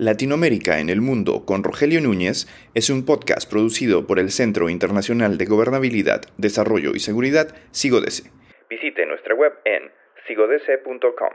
Latinoamérica en el Mundo con Rogelio Núñez es un podcast producido por el Centro Internacional de Gobernabilidad, Desarrollo y Seguridad, SIGODESE. Visite nuestra web en sigodese.com.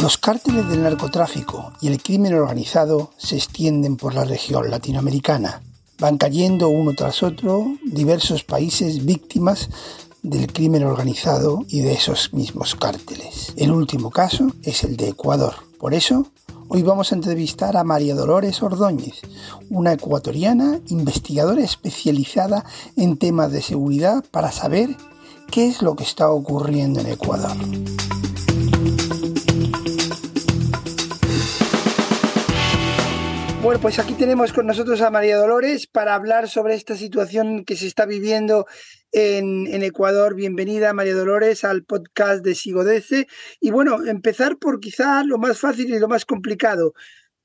Los cárteles del narcotráfico y el crimen organizado se extienden por la región latinoamericana. Van cayendo uno tras otro diversos países víctimas del crimen organizado y de esos mismos cárteles. El último caso es el de Ecuador. Por eso, hoy vamos a entrevistar a María Dolores Ordóñez, una ecuatoriana investigadora especializada en temas de seguridad para saber qué es lo que está ocurriendo en Ecuador. Bueno, pues aquí tenemos con nosotros a María Dolores para hablar sobre esta situación que se está viviendo en, Ecuador. Bienvenida, María Dolores, al podcast de Sigodece. Y bueno, empezar por quizá lo más fácil y lo más complicado.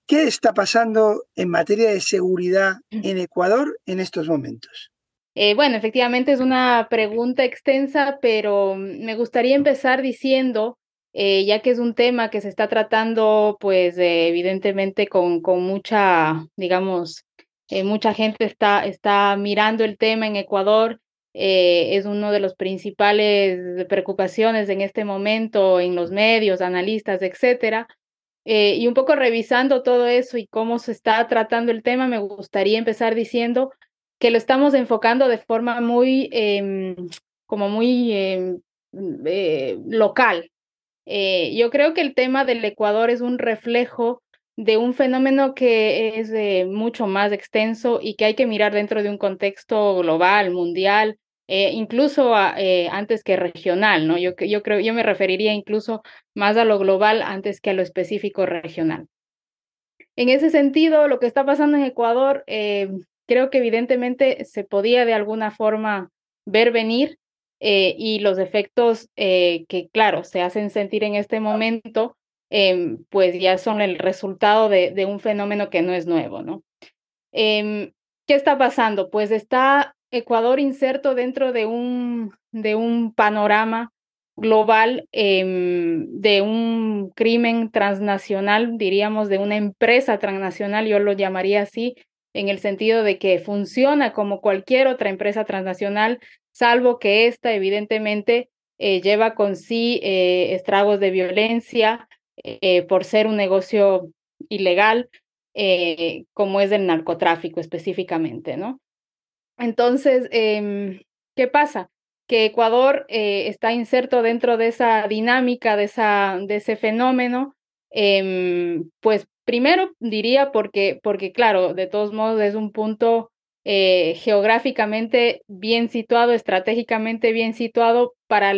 ¿Qué está pasando en materia de seguridad en Ecuador en estos momentos? Eh, bueno, efectivamente es una pregunta extensa, pero me gustaría empezar diciendo eh, ya que es un tema que se está tratando, pues evidentemente con, con mucha, digamos, eh, mucha gente está, está mirando el tema en Ecuador. Eh, es uno de los principales preocupaciones en este momento en los medios, analistas, etcétera. y un poco revisando todo eso y cómo se está tratando el tema, me gustaría empezar diciendo que lo estamos enfocando de forma muy, em, como muy em, local, eh, yo creo que el tema del Ecuador es un reflejo de un fenómeno que es mucho más extenso y que hay que mirar dentro de un contexto global, mundial, eh, incluso eh, antes que regional, ¿no? Yo creo, yo me referiría incluso más a lo global antes que a lo específico regional. En ese sentido, lo que está pasando en Ecuador, creo que evidentemente se podía de alguna forma ver venir, eh, y los efectos eh, que, claro, se hacen sentir en este momento, em, pues ya son el resultado de, un fenómeno que no es nuevo, ¿no? Em, ¿Qué está pasando? Pues está Ecuador inserto dentro de un, de un panorama global em, de un crimen transnacional, diríamos, de una empresa transnacional, yo lo llamaría así, en el sentido de que funciona como cualquier otra empresa transnacional, salvo que esta evidentemente eh, lleva con sí eh, estragos de violencia eh, por ser un negocio ilegal, como es el narcotráfico específicamente, ¿no? Entonces, em, ¿qué pasa? Que Ecuador está inserto dentro de esa dinámica, de, esa, de ese fenómeno, em, pues primero diría porque, porque, claro, de todos modos es un punto eh, geográficamente bien situado, estratégicamente bien situado para,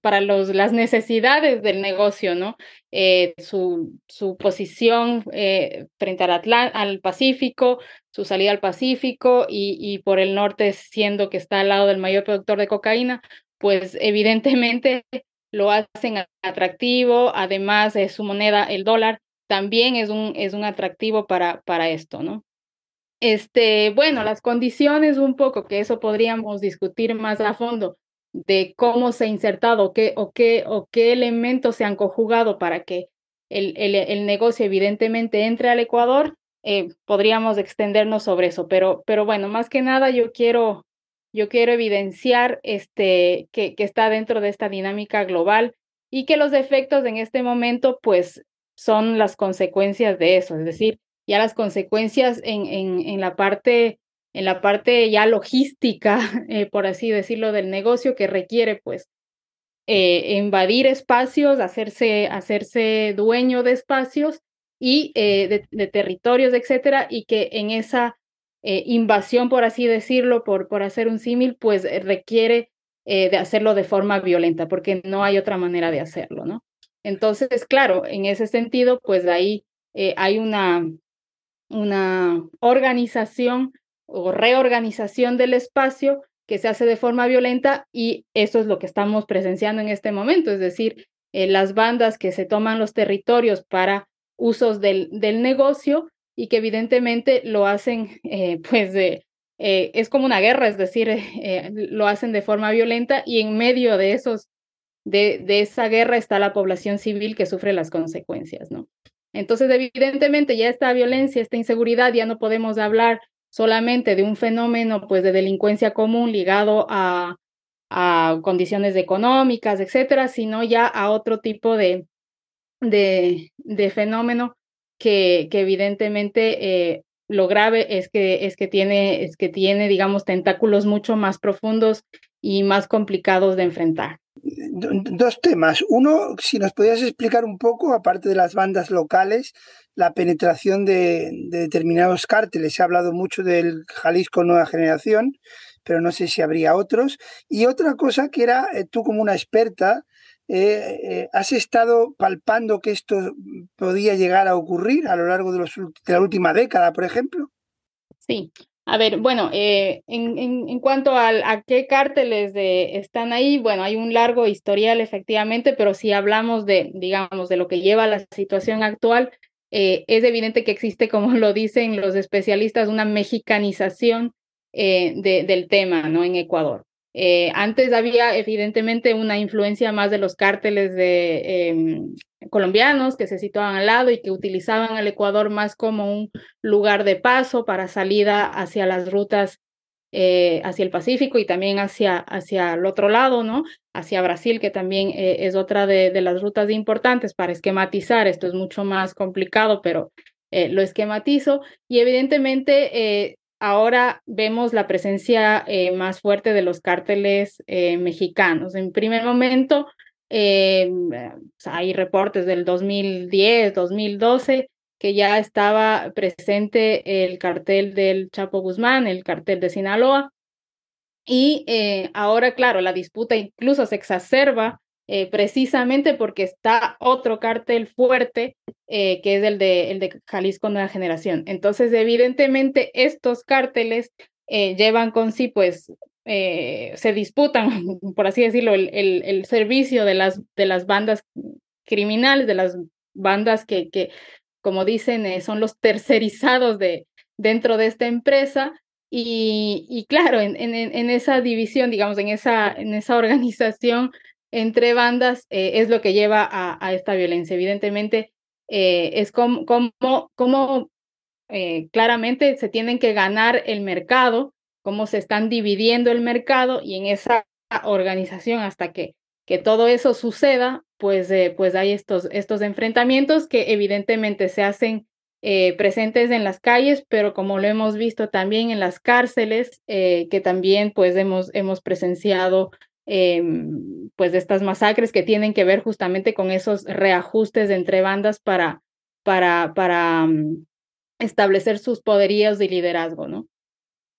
para los, las necesidades del negocio, ¿no? Eh, su, su, posición eh, frente al, al Pacífico, su salida al Pacífico y, y, por el norte siendo que está al lado del mayor productor de cocaína, pues evidentemente lo hacen atractivo, además de su moneda, el dólar, también es un, es un atractivo para, para esto, ¿no? Este, bueno, las condiciones un poco, que eso podríamos discutir más a fondo, de cómo se ha insertado qué, o, qué, o qué elementos se han conjugado para que el, el, negocio evidentemente entre al Ecuador, eh, podríamos extendernos sobre eso, pero, pero bueno, más que nada yo quiero, yo quiero evidenciar este, que, que está dentro de esta dinámica global y que los efectos en este momento pues son las consecuencias de eso, es decir, ya las consecuencias en, en, en la parte en la parte ya logística, eh, por así decirlo, del negocio que requiere pues eh, invadir espacios, hacerse, hacerse dueño de espacios y eh, de, territorios, etcétera, y que en esa invasión, por así decirlo, por, por hacer un símil, pues requiere de hacerlo de forma violenta, porque no hay otra manera de hacerlo, ¿no? Entonces, claro, en ese sentido, pues ahí hay una, una organización o reorganización del espacio que se hace de forma violenta y eso es lo que estamos presenciando en este momento, es decir, eh, las bandas que se toman los territorios para usos del, del negocio y que evidentemente lo hacen eh, pues de, es como una guerra, es decir, lo hacen de forma violenta y en medio de esos de, de, esa guerra está la población civil que sufre las consecuencias, ¿no? Entonces, evidentemente, ya esta violencia, esta inseguridad, ya no podemos hablar solamente de un fenómeno, pues, de delincuencia común ligado a, a condiciones económicas, etcétera, sino ya a otro tipo de, de, fenómeno que, que evidentemente eh, lo grave es que, es, que tiene, es que tiene, digamos, tentáculos mucho más profundos y más complicados de enfrentar. Dos temas. Uno, si nos podías explicar un poco, aparte de las bandas locales, la penetración de, de determinados cárteles. Se ha hablado mucho del Jalisco Nueva Generación, pero no sé si habría otros. Y otra cosa que era, eh, tú como una experta, eh, eh, ¿has estado palpando que esto podía llegar a ocurrir a lo largo de, los, de la última década, por ejemplo? Sí. A ver, bueno, en, en, en, cuanto a, a qué cárteles de, están ahí, bueno, hay un largo historial efectivamente, pero si hablamos de, digamos, de lo que lleva a la situación actual, es evidente que existe, como lo dicen los especialistas, una mexicanización eh, de, del tema ¿no? en Ecuador. Eh, antes había evidentemente una influencia más de los cárteles de, em, colombianos que se situaban al lado y que utilizaban el Ecuador más como un lugar de paso para salida hacia las rutas eh, hacia el Pacífico y también hacia, hacia el otro lado, ¿no? Hacia Brasil, que también es otra de, las rutas importantes para esquematizar. Esto es mucho más complicado, pero lo esquematizo. Y evidentemente ahora vemos la presencia eh, más fuerte de los cárteles eh, mexicanos. En primer momento, eh, hay reportes del 2010, 2012, que ya estaba presente el cartel del Chapo Guzmán, el cartel de Sinaloa. Y ahora, claro, la disputa incluso se exacerba eh, precisamente porque está otro cártel fuerte, eh, que es el de, el de Jalisco Nueva Generación. Entonces, evidentemente, estos cárteles eh, llevan con sí, pues, se disputan, por así decirlo, el, el, el, servicio de las, de las bandas criminales, de las bandas que, que como dicen, son los tercerizados de, dentro de esta empresa. Y, y claro, en, en, en, esa división, digamos, en esa, en esa organización, entre bandas eh, es lo que lleva a, esta violencia. Evidentemente, eh, es como, como, como eh, claramente se tienen que ganar el mercado, cómo se están dividiendo el mercado y en esa organización hasta que, que todo eso suceda, pues, pues hay estos, estos enfrentamientos que evidentemente se hacen presentes en las calles, pero como lo hemos visto también en las cárceles, que también pues hemos, hemos presenciado eh, pues de estas masacres que tienen que ver justamente con esos reajustes entre bandas para, para, para um, establecer sus poderíos de liderazgo, ¿no?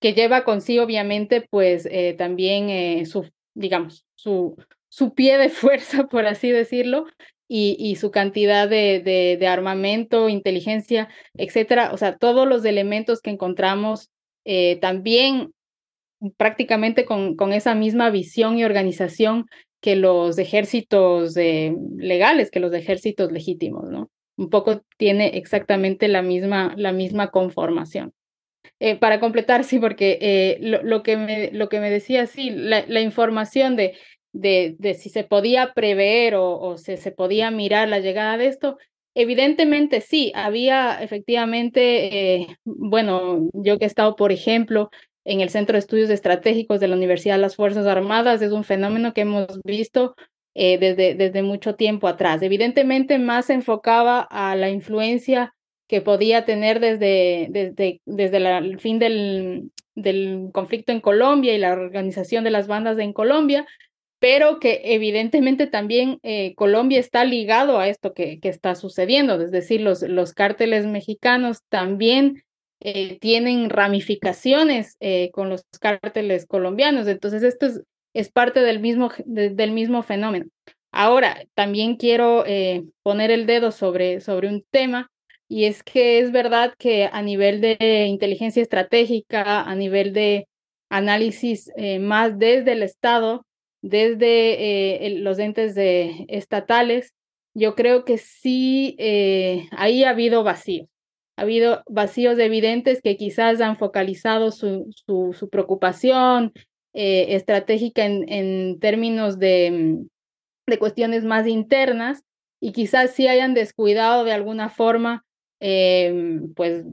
Que lleva consigo, obviamente, pues eh, también eh, su, digamos, su, su pie de fuerza, por así decirlo, y, y su cantidad de, de, de, armamento, inteligencia, etcétera. O sea, todos los elementos que encontramos eh, también prácticamente con, con esa misma visión y organización que los ejércitos legales, que los ejércitos legítimos, ¿no? Un poco tiene exactamente la misma, la misma conformación. Eh, para completar, sí, porque eh, lo, lo, que me, lo que me decía, sí, la, información de, de, de, si se podía prever o, o se, se podía mirar la llegada de esto, evidentemente sí, había efectivamente, eh, bueno, yo que he estado, por ejemplo, en el Centro de Estudios Estratégicos de la Universidad de las Fuerzas Armadas. Es un fenómeno que hemos visto eh, desde, desde mucho tiempo atrás. Evidentemente más se enfocaba a la influencia que podía tener desde, desde, desde el fin del, del conflicto en Colombia y la organización de las bandas en Colombia, pero que evidentemente también eh, Colombia está ligado a esto que, que está sucediendo, es decir, los, los cárteles mexicanos también eh, tienen ramificaciones eh, con los cárteles colombianos. Entonces, esto es, parte del mismo, de, del mismo fenómeno. Ahora, también quiero eh, poner el dedo sobre, sobre un tema, y es que es verdad que a nivel de inteligencia estratégica, a nivel de análisis más desde el Estado, desde el, los entes estatales, yo creo que sí, ahí ha habido vacío ha habido vacíos evidentes que quizás han focalizado su, su, preocupación eh, estratégica en, en términos de, de, cuestiones más internas y quizás sí hayan descuidado de alguna forma, eh, pues,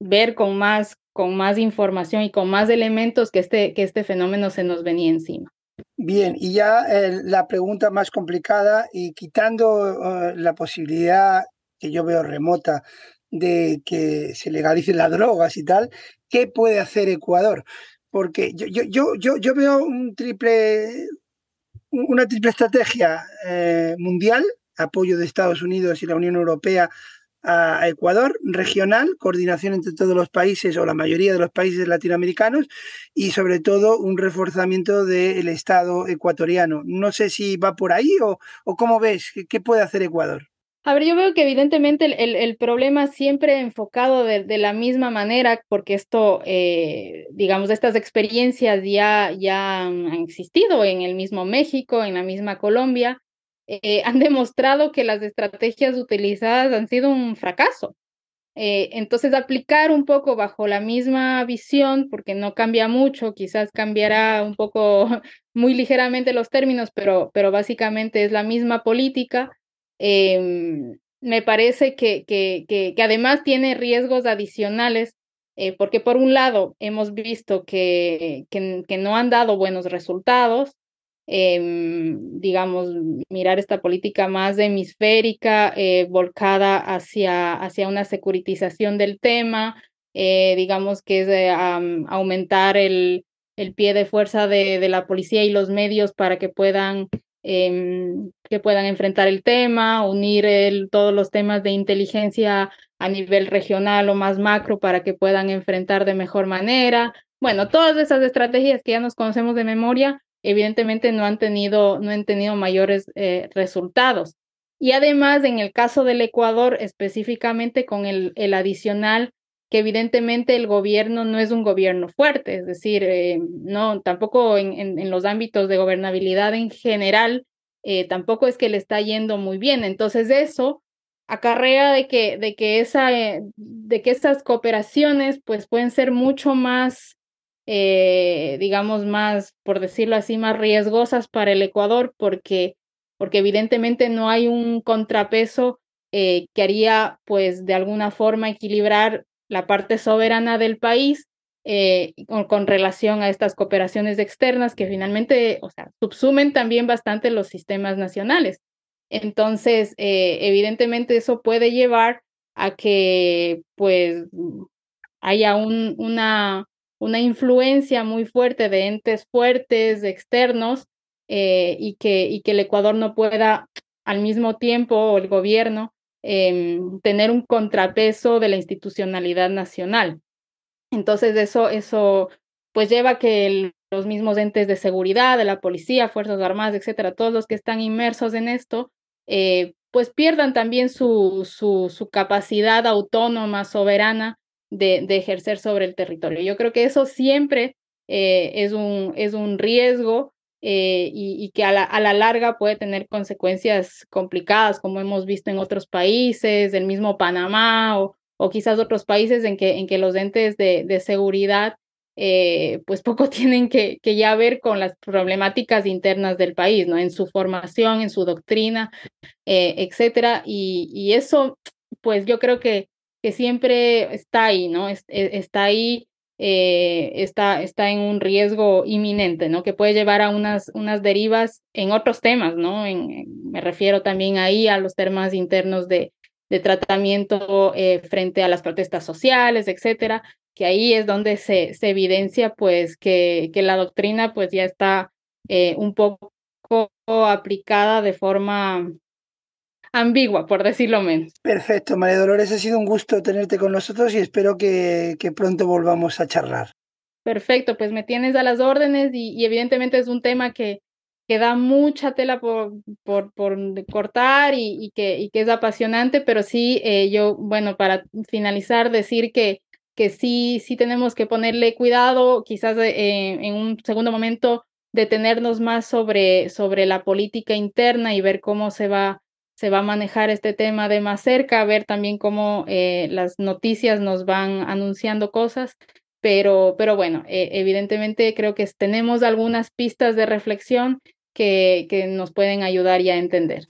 ver con más, con más información y con más elementos que este, que este fenómeno se nos venía encima. Bien, y ya eh, la pregunta más complicada y quitando la posibilidad que yo veo remota de que se legalicen las drogas y tal, ¿qué puede hacer Ecuador? Porque yo, yo, yo, yo, veo un triple, una triple estrategia eh, mundial, apoyo de Estados Unidos y la Unión Europea a Ecuador, regional, coordinación entre todos los países o la mayoría de los países latinoamericanos y sobre todo un reforzamiento del Estado ecuatoriano. No sé si va por ahí o, o cómo ves, ¿qué puede hacer Ecuador? A ver, yo veo que evidentemente el, el, problema siempre enfocado de, de, la misma manera, porque esto, eh, digamos, estas experiencias ya, ya han existido en el mismo México, en la misma Colombia, eh, han demostrado que las estrategias utilizadas han sido un fracaso. Eh, entonces, aplicar un poco bajo la misma visión, porque no cambia mucho, quizás cambiará un poco muy ligeramente los términos, pero, pero básicamente es la misma política Em, me parece que, que, que, además tiene riesgos adicionales, eh, porque por un lado hemos visto que, que, no han dado buenos resultados, em, digamos, mirar esta política más hemisférica, eh, volcada hacia, hacia una securitización del tema, eh, digamos que es aumentar el, el pie de fuerza de, de la policía y los medios para que puedan Em, que puedan enfrentar el tema, unir todos los temas de inteligencia a nivel regional o más macro para que puedan enfrentar de mejor manera. Bueno, todas esas estrategias que ya nos conocemos de memoria, evidentemente no han tenido, no han tenido mayores eh, resultados. Y además, en el caso del Ecuador, específicamente con el, el adicional que evidentemente el gobierno no es un gobierno fuerte, es decir, eh, no, tampoco en, los ámbitos de gobernabilidad en general, eh, tampoco es que le está yendo muy bien. Entonces eso acarrea de que, de que, esa, eh, de que esas cooperaciones pues pueden ser mucho más, digamos, más, por decirlo así, más riesgosas para el Ecuador porque, porque evidentemente no hay un contrapeso que haría pues de alguna forma equilibrar la parte soberana del país eh, con, relación a estas cooperaciones externas que finalmente, o sea, subsumen también bastante los sistemas nacionales. Entonces, eh, evidentemente eso puede llevar a que pues haya un, una, una influencia muy fuerte de entes fuertes, externos, eh, y, que, y que el Ecuador no pueda al mismo tiempo, o el gobierno, Em, tener un contrapeso de la institucionalidad nacional. Entonces eso, eso pues lleva a que los mismos entes de seguridad, de la policía, Fuerzas Armadas, etcétera, todos los que están inmersos en esto, eh, pues pierdan también su, su, su capacidad autónoma, soberana de, de, ejercer sobre el territorio. Yo creo que eso siempre eh, es, un, es un riesgo eh, y, que a la, a la, larga puede tener consecuencias complicadas, como hemos visto en otros países, el mismo Panamá o, o quizás otros países en que, en que los entes de, de seguridad eh, pues poco tienen que, que, ya ver con las problemáticas internas del país, ¿no? En su formación, en su doctrina, eh, etcétera. Y, y, eso, pues yo creo que, que siempre está ahí, ¿no? está ahí eh, está, está en un riesgo inminente, ¿no? Que puede llevar a unas, unas derivas en otros temas, ¿no? En, me refiero también ahí a los temas internos de, de tratamiento eh, frente a las protestas sociales, etcétera, que ahí es donde se, se evidencia, pues, que, que la doctrina, pues, ya está eh, un poco aplicada de forma ambigua, por decirlo menos. Perfecto, María Dolores, ha sido un gusto tenerte con nosotros y espero que, que pronto volvamos a charlar. Perfecto, pues me tienes a las órdenes y, evidentemente es un tema que, que da mucha tela por, por, por cortar y, y, que, y que es apasionante, pero sí, eh, yo, bueno, para finalizar, decir que, que sí, sí tenemos que ponerle cuidado, quizás eh, en un segundo momento detenernos más sobre, sobre la política interna y ver cómo se va se va a manejar este tema de más cerca, a ver también cómo eh, las noticias nos van anunciando cosas, pero, pero bueno, eh, evidentemente creo que tenemos algunas pistas de reflexión que, que nos pueden ayudar ya a entender.